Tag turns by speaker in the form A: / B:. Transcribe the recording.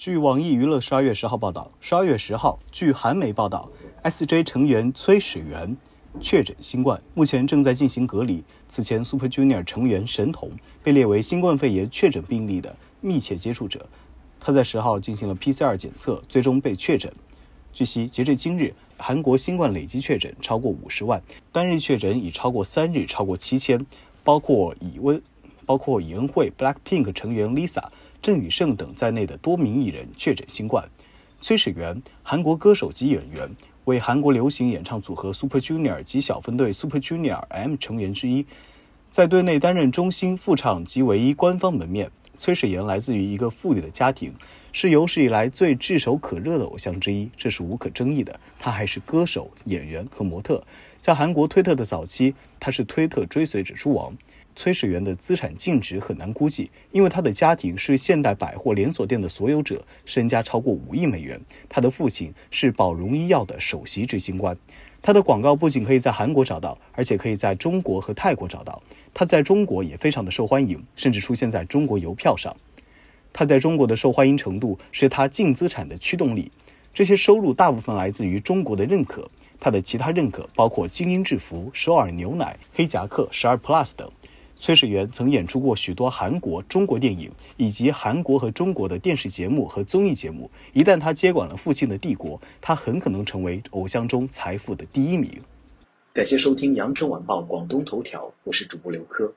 A: 据网易娱乐十二月十号报道，十二月十号，据韩媒报道，S.J 成员崔始源确诊新冠，目前正在进行隔离。此前，Super Junior 成员神童被列为新冠肺炎确诊病例的密切接触者，他在十号进行了 PCR 检测，最终被确诊。据悉，截至今日，韩国新冠累计确诊超过五十万，单日确诊已超过三日超过七千，包括以温，包括以恩惠 BLACKPINK 成员 Lisa。郑宇盛等在内的多名艺人确诊新冠。崔始源，韩国歌手及演员，为韩国流行演唱组合 Super Junior 及小分队 Super Junior M 成员之一，在队内担任中心副唱及唯一官方门面。崔始源来自于一个富裕的家庭，是有史以来最炙手可热的偶像之一，这是无可争议的。他还是歌手、演员和模特。在韩国推特的早期，他是推特追随者之王。崔始源的资产净值很难估计，因为他的家庭是现代百货连锁店的所有者，身家超过五亿美元。他的父亲是宝荣医药的首席执行官。他的广告不仅可以在韩国找到，而且可以在中国和泰国找到。他在中国也非常的受欢迎，甚至出现在中国邮票上。他在中国的受欢迎程度是他净资产的驱动力。这些收入大部分来自于中国的认可。他的其他认可包括精英制服、首尔牛奶、黑夹克、十二 Plus 等。崔始源曾演出过许多韩国、中国电影，以及韩国和中国的电视节目和综艺节目。一旦他接管了父亲的帝国，他很可能成为偶像中财富的第一名。
B: 感谢收听羊城晚报广东头条，我是主播刘科。